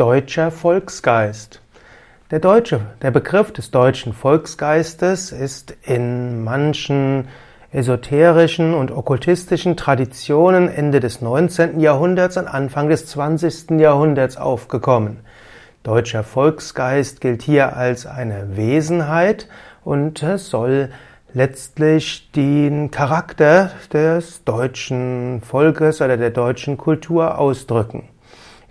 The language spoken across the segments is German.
Deutscher Volksgeist. Der deutsche, der Begriff des deutschen Volksgeistes ist in manchen esoterischen und okkultistischen Traditionen Ende des 19. Jahrhunderts und Anfang des 20. Jahrhunderts aufgekommen. Deutscher Volksgeist gilt hier als eine Wesenheit und soll letztlich den Charakter des deutschen Volkes oder der deutschen Kultur ausdrücken.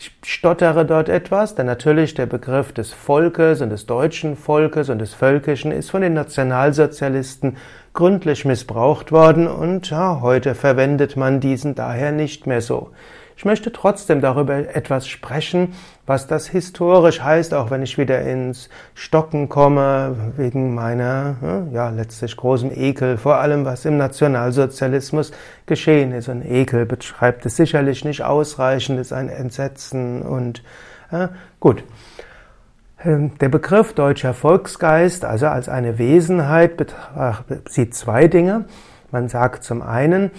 Ich stottere dort etwas, denn natürlich der Begriff des Volkes und des deutschen Volkes und des Völkischen ist von den Nationalsozialisten gründlich missbraucht worden und ja, heute verwendet man diesen daher nicht mehr so. Ich möchte trotzdem darüber etwas sprechen, was das historisch heißt, auch wenn ich wieder ins Stocken komme, wegen meiner, hm, ja, letztlich großem Ekel, vor allem was im Nationalsozialismus geschehen ist. Und Ekel beschreibt es sicherlich nicht ausreichend, ist ein Entsetzen und, äh, gut. Ähm, der Begriff deutscher Volksgeist, also als eine Wesenheit, sieht zwei Dinge. Man sagt zum einen,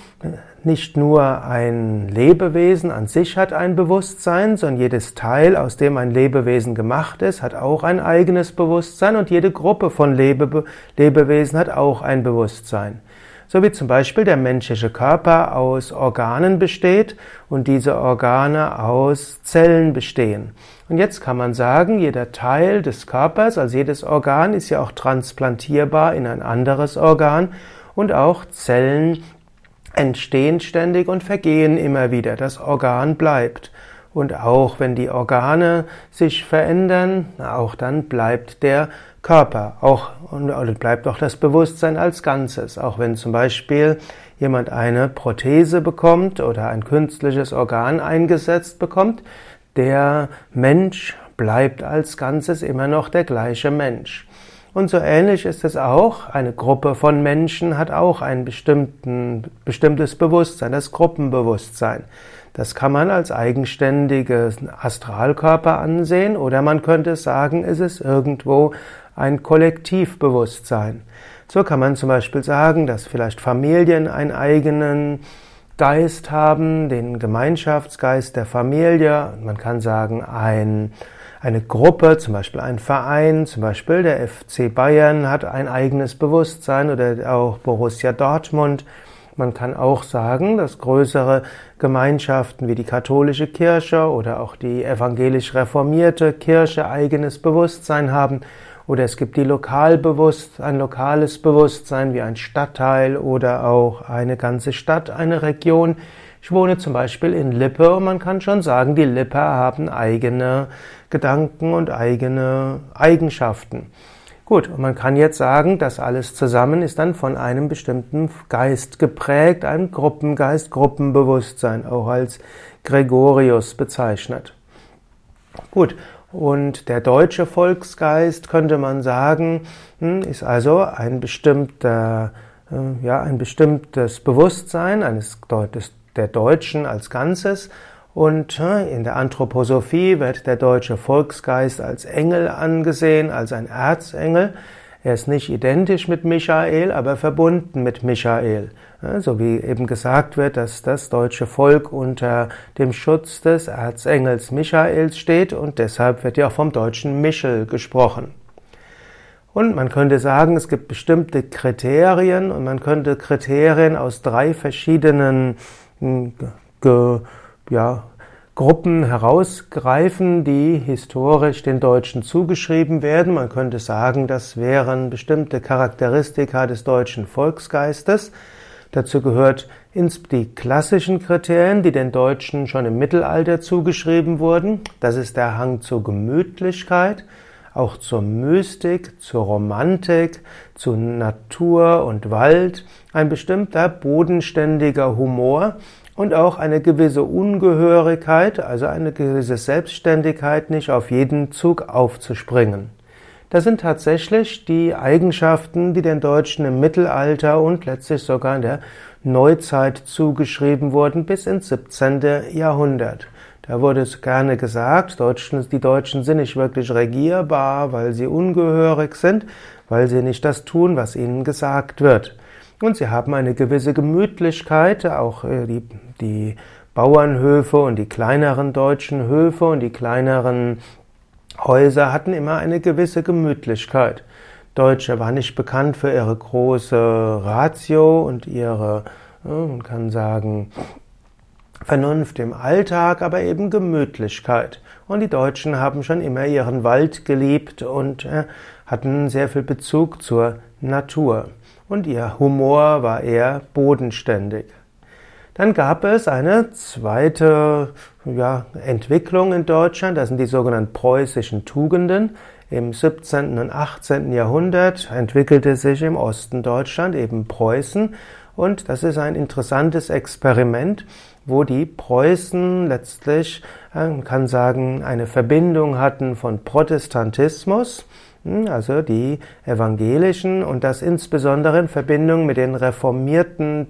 nicht nur ein Lebewesen an sich hat ein Bewusstsein, sondern jedes Teil, aus dem ein Lebewesen gemacht ist, hat auch ein eigenes Bewusstsein und jede Gruppe von Lebe Lebewesen hat auch ein Bewusstsein. So wie zum Beispiel der menschliche Körper aus Organen besteht und diese Organe aus Zellen bestehen. Und jetzt kann man sagen, jeder Teil des Körpers, also jedes Organ, ist ja auch transplantierbar in ein anderes Organ und auch Zellen entstehen ständig und vergehen immer wieder. Das Organ bleibt. Und auch wenn die Organe sich verändern, auch dann bleibt der Körper, auch und bleibt auch das Bewusstsein als Ganzes. Auch wenn zum Beispiel jemand eine Prothese bekommt oder ein künstliches Organ eingesetzt bekommt, der Mensch bleibt als Ganzes immer noch der gleiche Mensch. Und so ähnlich ist es auch. Eine Gruppe von Menschen hat auch ein bestimmtes Bewusstsein, das Gruppenbewusstsein. Das kann man als eigenständige Astralkörper ansehen oder man könnte sagen, es ist irgendwo ein Kollektivbewusstsein. So kann man zum Beispiel sagen, dass vielleicht Familien einen eigenen Geist haben, den Gemeinschaftsgeist der Familie. Man kann sagen, ein eine Gruppe, zum Beispiel ein Verein, zum Beispiel der FC Bayern hat ein eigenes Bewusstsein oder auch Borussia Dortmund. Man kann auch sagen, dass größere Gemeinschaften wie die katholische Kirche oder auch die evangelisch reformierte Kirche eigenes Bewusstsein haben. Oder es gibt die Lokalbewusst, ein lokales Bewusstsein wie ein Stadtteil oder auch eine ganze Stadt, eine Region. Ich wohne zum Beispiel in Lippe und man kann schon sagen, die Lipper haben eigene Gedanken und eigene Eigenschaften. Gut, und man kann jetzt sagen, das alles zusammen ist dann von einem bestimmten Geist geprägt, einem Gruppengeist, Gruppenbewusstsein, auch als Gregorius bezeichnet. Gut, und der deutsche Volksgeist, könnte man sagen, hm, ist also ein bestimmter, äh, ja, ein bestimmtes Bewusstsein eines, des der Deutschen als Ganzes. Und in der Anthroposophie wird der deutsche Volksgeist als Engel angesehen, als ein Erzengel. Er ist nicht identisch mit Michael, aber verbunden mit Michael. So wie eben gesagt wird, dass das deutsche Volk unter dem Schutz des Erzengels Michaels steht und deshalb wird ja auch vom deutschen Michel gesprochen. Und man könnte sagen, es gibt bestimmte Kriterien und man könnte Kriterien aus drei verschiedenen ja, Gruppen herausgreifen, die historisch den Deutschen zugeschrieben werden. Man könnte sagen, das wären bestimmte Charakteristika des deutschen Volksgeistes. Dazu gehört die klassischen Kriterien, die den Deutschen schon im Mittelalter zugeschrieben wurden. Das ist der Hang zur Gemütlichkeit, auch zur Mystik, zur Romantik, zu Natur und Wald, ein bestimmter bodenständiger Humor und auch eine gewisse Ungehörigkeit, also eine gewisse Selbstständigkeit, nicht auf jeden Zug aufzuspringen. Das sind tatsächlich die Eigenschaften, die den Deutschen im Mittelalter und letztlich sogar in der Neuzeit zugeschrieben wurden bis ins 17. Jahrhundert. Da wurde es gerne gesagt, die Deutschen sind nicht wirklich regierbar, weil sie ungehörig sind, weil sie nicht das tun, was ihnen gesagt wird. Und sie haben eine gewisse Gemütlichkeit, auch äh, die, die Bauernhöfe und die kleineren deutschen Höfe und die kleineren Häuser hatten immer eine gewisse Gemütlichkeit. Deutsche war nicht bekannt für ihre große Ratio und ihre, man kann sagen, Vernunft im Alltag, aber eben Gemütlichkeit. Und die Deutschen haben schon immer ihren Wald geliebt und äh, hatten sehr viel Bezug zur Natur. Und ihr Humor war eher bodenständig. Dann gab es eine zweite ja, Entwicklung in Deutschland, das sind die sogenannten preußischen Tugenden. Im 17. und 18. Jahrhundert entwickelte sich im Osten Deutschland eben Preußen und das ist ein interessantes Experiment, wo die Preußen letztlich, man kann sagen, eine Verbindung hatten von Protestantismus, hm, also die Evangelischen und das insbesondere in Verbindung mit den reformierten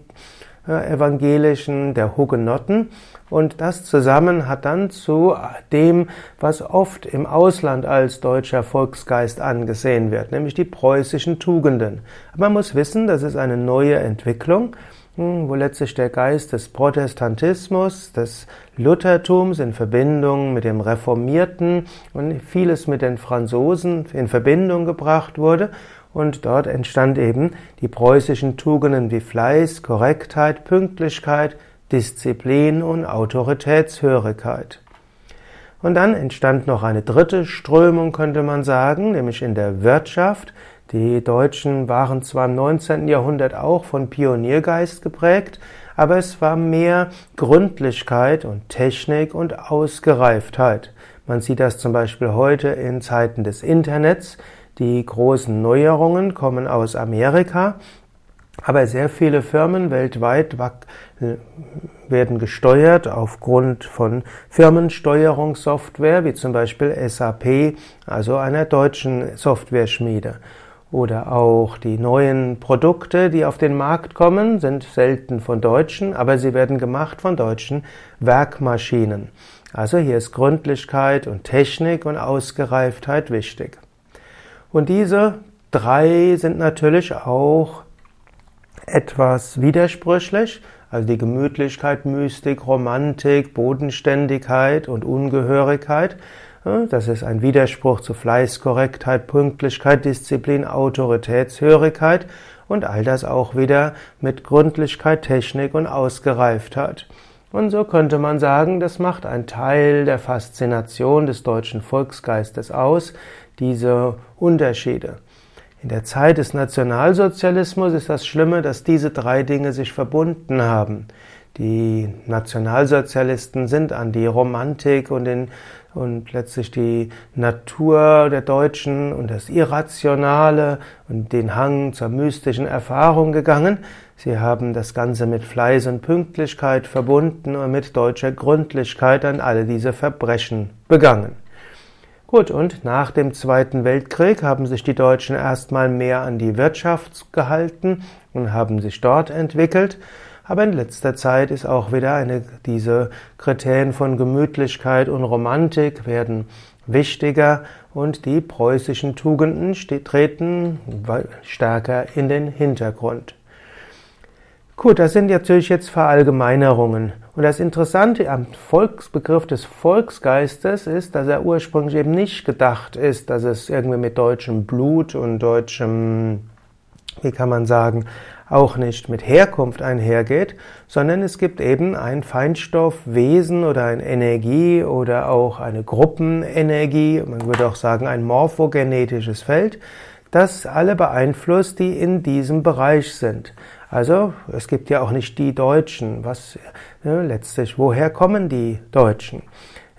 Evangelischen, der Hugenotten. Und das zusammen hat dann zu dem, was oft im Ausland als deutscher Volksgeist angesehen wird, nämlich die preußischen Tugenden. Aber man muss wissen, das ist eine neue Entwicklung, hm, wo letztlich der Geist des Protestantismus, des Luthertums in Verbindung mit dem Reformierten und vieles mit den Franzosen in Verbindung gebracht wurde und dort entstand eben die preußischen Tugenden wie Fleiß, Korrektheit, Pünktlichkeit, Disziplin und Autoritätshörigkeit. Und dann entstand noch eine dritte Strömung, könnte man sagen, nämlich in der Wirtschaft. Die Deutschen waren zwar im 19. Jahrhundert auch von Pioniergeist geprägt, aber es war mehr Gründlichkeit und Technik und Ausgereiftheit. Man sieht das zum Beispiel heute in Zeiten des Internets. Die großen Neuerungen kommen aus Amerika, aber sehr viele Firmen weltweit werden gesteuert aufgrund von Firmensteuerungssoftware, wie zum Beispiel SAP, also einer deutschen Software-Schmiede. Oder auch die neuen Produkte, die auf den Markt kommen, sind selten von Deutschen, aber sie werden gemacht von deutschen Werkmaschinen. Also hier ist Gründlichkeit und Technik und Ausgereiftheit wichtig. Und diese drei sind natürlich auch etwas widersprüchlich, also die Gemütlichkeit, Mystik, Romantik, Bodenständigkeit und Ungehörigkeit. Das ist ein Widerspruch zu Fleiß, Korrektheit, Pünktlichkeit, Disziplin, Autoritätshörigkeit und all das auch wieder mit Gründlichkeit, Technik und Ausgereiftheit. Und so könnte man sagen, das macht ein Teil der Faszination des deutschen Volksgeistes aus, diese Unterschiede. In der Zeit des Nationalsozialismus ist das Schlimme, dass diese drei Dinge sich verbunden haben. Die Nationalsozialisten sind an die Romantik und, den, und letztlich die Natur der Deutschen und das Irrationale und den Hang zur mystischen Erfahrung gegangen. Sie haben das Ganze mit Fleiß und Pünktlichkeit verbunden und mit deutscher Gründlichkeit an alle diese Verbrechen begangen. Gut, und nach dem Zweiten Weltkrieg haben sich die Deutschen erstmal mehr an die Wirtschaft gehalten und haben sich dort entwickelt. Aber in letzter Zeit ist auch wieder eine, diese Kriterien von Gemütlichkeit und Romantik werden wichtiger und die preußischen Tugenden treten stärker in den Hintergrund. Gut, das sind natürlich jetzt Verallgemeinerungen. Und das Interessante am Volksbegriff des Volksgeistes ist, dass er ursprünglich eben nicht gedacht ist, dass es irgendwie mit deutschem Blut und deutschem, wie kann man sagen, auch nicht mit Herkunft einhergeht, sondern es gibt eben ein Feinstoffwesen oder eine Energie oder auch eine Gruppenenergie, man würde auch sagen ein morphogenetisches Feld, das alle beeinflusst, die in diesem Bereich sind. Also es gibt ja auch nicht die Deutschen. Was ne, letztlich, woher kommen die Deutschen?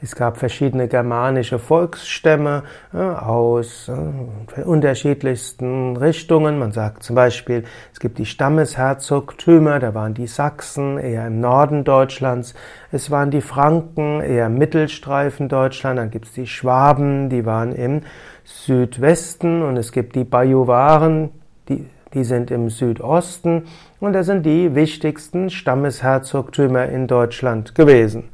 Es gab verschiedene germanische Volksstämme aus äh, unterschiedlichsten Richtungen. Man sagt zum Beispiel, es gibt die Stammesherzogtümer, da waren die Sachsen eher im Norden Deutschlands. Es waren die Franken eher im Mittelstreifen Deutschland. Dann gibt es die Schwaben, die waren im Südwesten. Und es gibt die Bajuwaren, die die sind im Südosten und das sind die wichtigsten Stammesherzogtümer in Deutschland gewesen.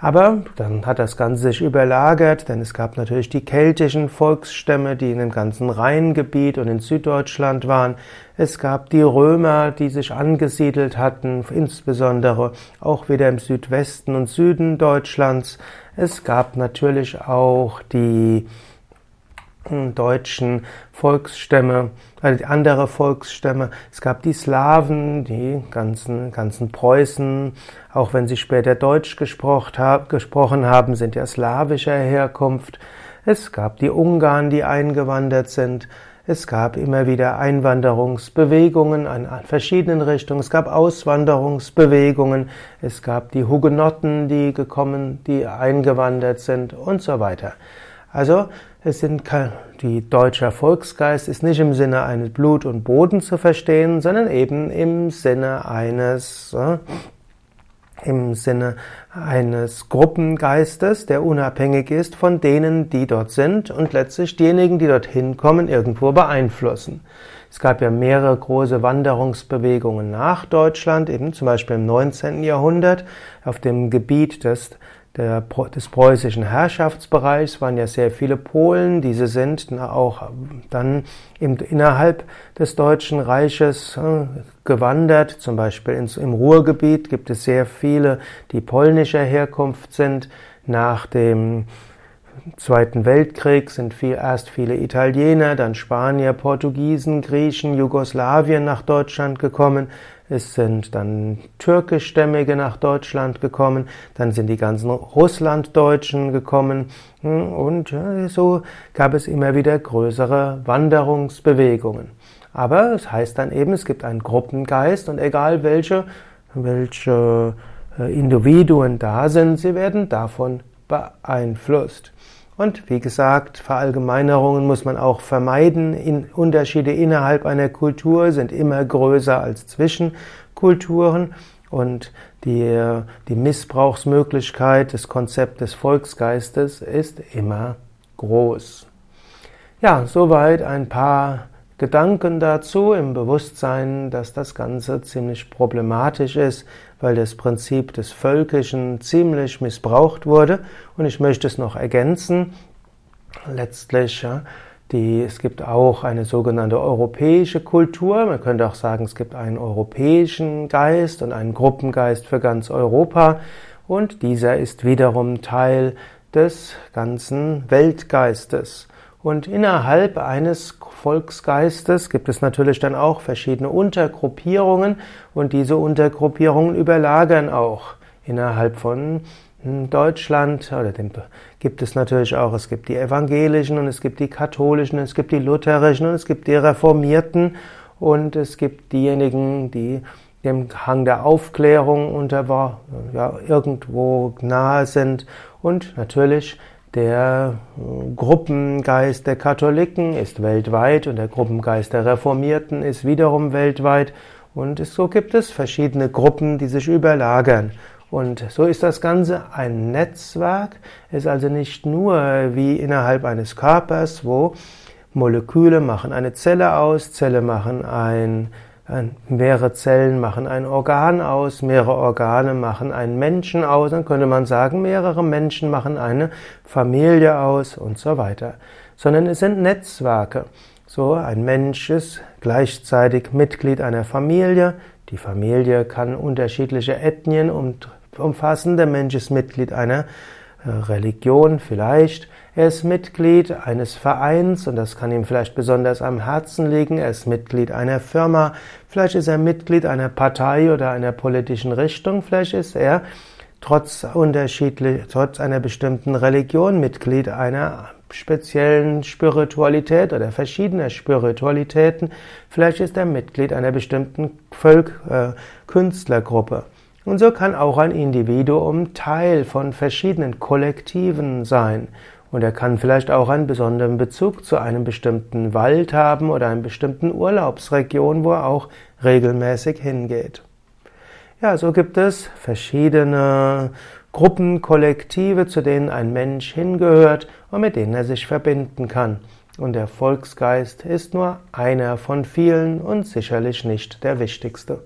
Aber dann hat das Ganze sich überlagert, denn es gab natürlich die keltischen Volksstämme, die in dem ganzen Rheingebiet und in Süddeutschland waren. Es gab die Römer, die sich angesiedelt hatten, insbesondere auch wieder im Südwesten und Süden Deutschlands. Es gab natürlich auch die deutschen Volksstämme, also andere Volksstämme. Es gab die Slawen, die ganzen, ganzen Preußen, auch wenn sie später Deutsch gesprochen haben, sind ja slawischer Herkunft. Es gab die Ungarn, die eingewandert sind. Es gab immer wieder Einwanderungsbewegungen an verschiedenen Richtungen. Es gab Auswanderungsbewegungen. Es gab die Hugenotten, die gekommen, die eingewandert sind und so weiter. Also es sind die deutsche Volksgeist ist nicht im Sinne eines Blut und Boden zu verstehen, sondern eben im Sinne eines äh, im Sinne eines Gruppengeistes, der unabhängig ist von denen, die dort sind und letztlich diejenigen, die dorthin kommen, irgendwo beeinflussen. Es gab ja mehrere große Wanderungsbewegungen nach Deutschland, eben zum Beispiel im 19. Jahrhundert auf dem Gebiet des der, des preußischen Herrschaftsbereichs waren ja sehr viele Polen. Diese sind auch dann innerhalb des Deutschen Reiches äh, gewandert. Zum Beispiel im Ruhrgebiet gibt es sehr viele, die polnischer Herkunft sind. Nach dem Zweiten Weltkrieg sind viel, erst viele Italiener, dann Spanier, Portugiesen, Griechen, Jugoslawien nach Deutschland gekommen. Es sind dann türkischstämmige nach Deutschland gekommen, dann sind die ganzen Russlanddeutschen gekommen hm, und so gab es immer wieder größere Wanderungsbewegungen. Aber es heißt dann eben, es gibt einen Gruppengeist und egal welche, welche äh, Individuen da sind, sie werden davon beeinflusst. Und wie gesagt, Verallgemeinerungen muss man auch vermeiden. In Unterschiede innerhalb einer Kultur sind immer größer als zwischen Kulturen und die, die Missbrauchsmöglichkeit des Konzepts des Volksgeistes ist immer groß. Ja, soweit ein paar Gedanken dazu im Bewusstsein, dass das Ganze ziemlich problematisch ist, weil das Prinzip des Völkischen ziemlich missbraucht wurde. Und ich möchte es noch ergänzen. Letztlich, ja, die, es gibt auch eine sogenannte europäische Kultur. Man könnte auch sagen, es gibt einen europäischen Geist und einen Gruppengeist für ganz Europa. Und dieser ist wiederum Teil des ganzen Weltgeistes. Und innerhalb eines Volksgeistes gibt es natürlich dann auch verschiedene Untergruppierungen. Und diese Untergruppierungen überlagern auch innerhalb von hm, Deutschland. Oder dem gibt es natürlich auch, es gibt die evangelischen und es gibt die katholischen, es gibt die lutherischen und es gibt die reformierten. Und es gibt diejenigen, die dem Hang der Aufklärung unter ja, irgendwo nahe sind. Und natürlich der äh, Gruppengeist der Katholiken ist weltweit und der Gruppengeist der Reformierten ist wiederum weltweit. Und so gibt es verschiedene Gruppen, die sich überlagern. Und so ist das Ganze ein Netzwerk, ist also nicht nur wie innerhalb eines Körpers, wo Moleküle machen eine Zelle aus, Zelle machen ein Mehrere Zellen machen ein Organ aus, mehrere Organe machen einen Menschen aus, dann könnte man sagen, mehrere Menschen machen eine Familie aus und so weiter. Sondern es sind Netzwerke. So, ein Mensch ist gleichzeitig Mitglied einer Familie. Die Familie kann unterschiedliche Ethnien umfassen. Der Mensch ist Mitglied einer Religion vielleicht. Er ist Mitglied eines Vereins und das kann ihm vielleicht besonders am Herzen liegen. Er ist Mitglied einer Firma. Vielleicht ist er Mitglied einer Partei oder einer politischen Richtung. Vielleicht ist er trotz unterschiedlich, trotz einer bestimmten Religion Mitglied einer speziellen Spiritualität oder verschiedener Spiritualitäten. Vielleicht ist er Mitglied einer bestimmten Volk, äh, Künstlergruppe. Und so kann auch ein Individuum Teil von verschiedenen Kollektiven sein. Und er kann vielleicht auch einen besonderen Bezug zu einem bestimmten Wald haben oder einer bestimmten Urlaubsregion, wo er auch regelmäßig hingeht. Ja, so gibt es verschiedene Gruppen, Kollektive, zu denen ein Mensch hingehört und mit denen er sich verbinden kann. Und der Volksgeist ist nur einer von vielen und sicherlich nicht der wichtigste.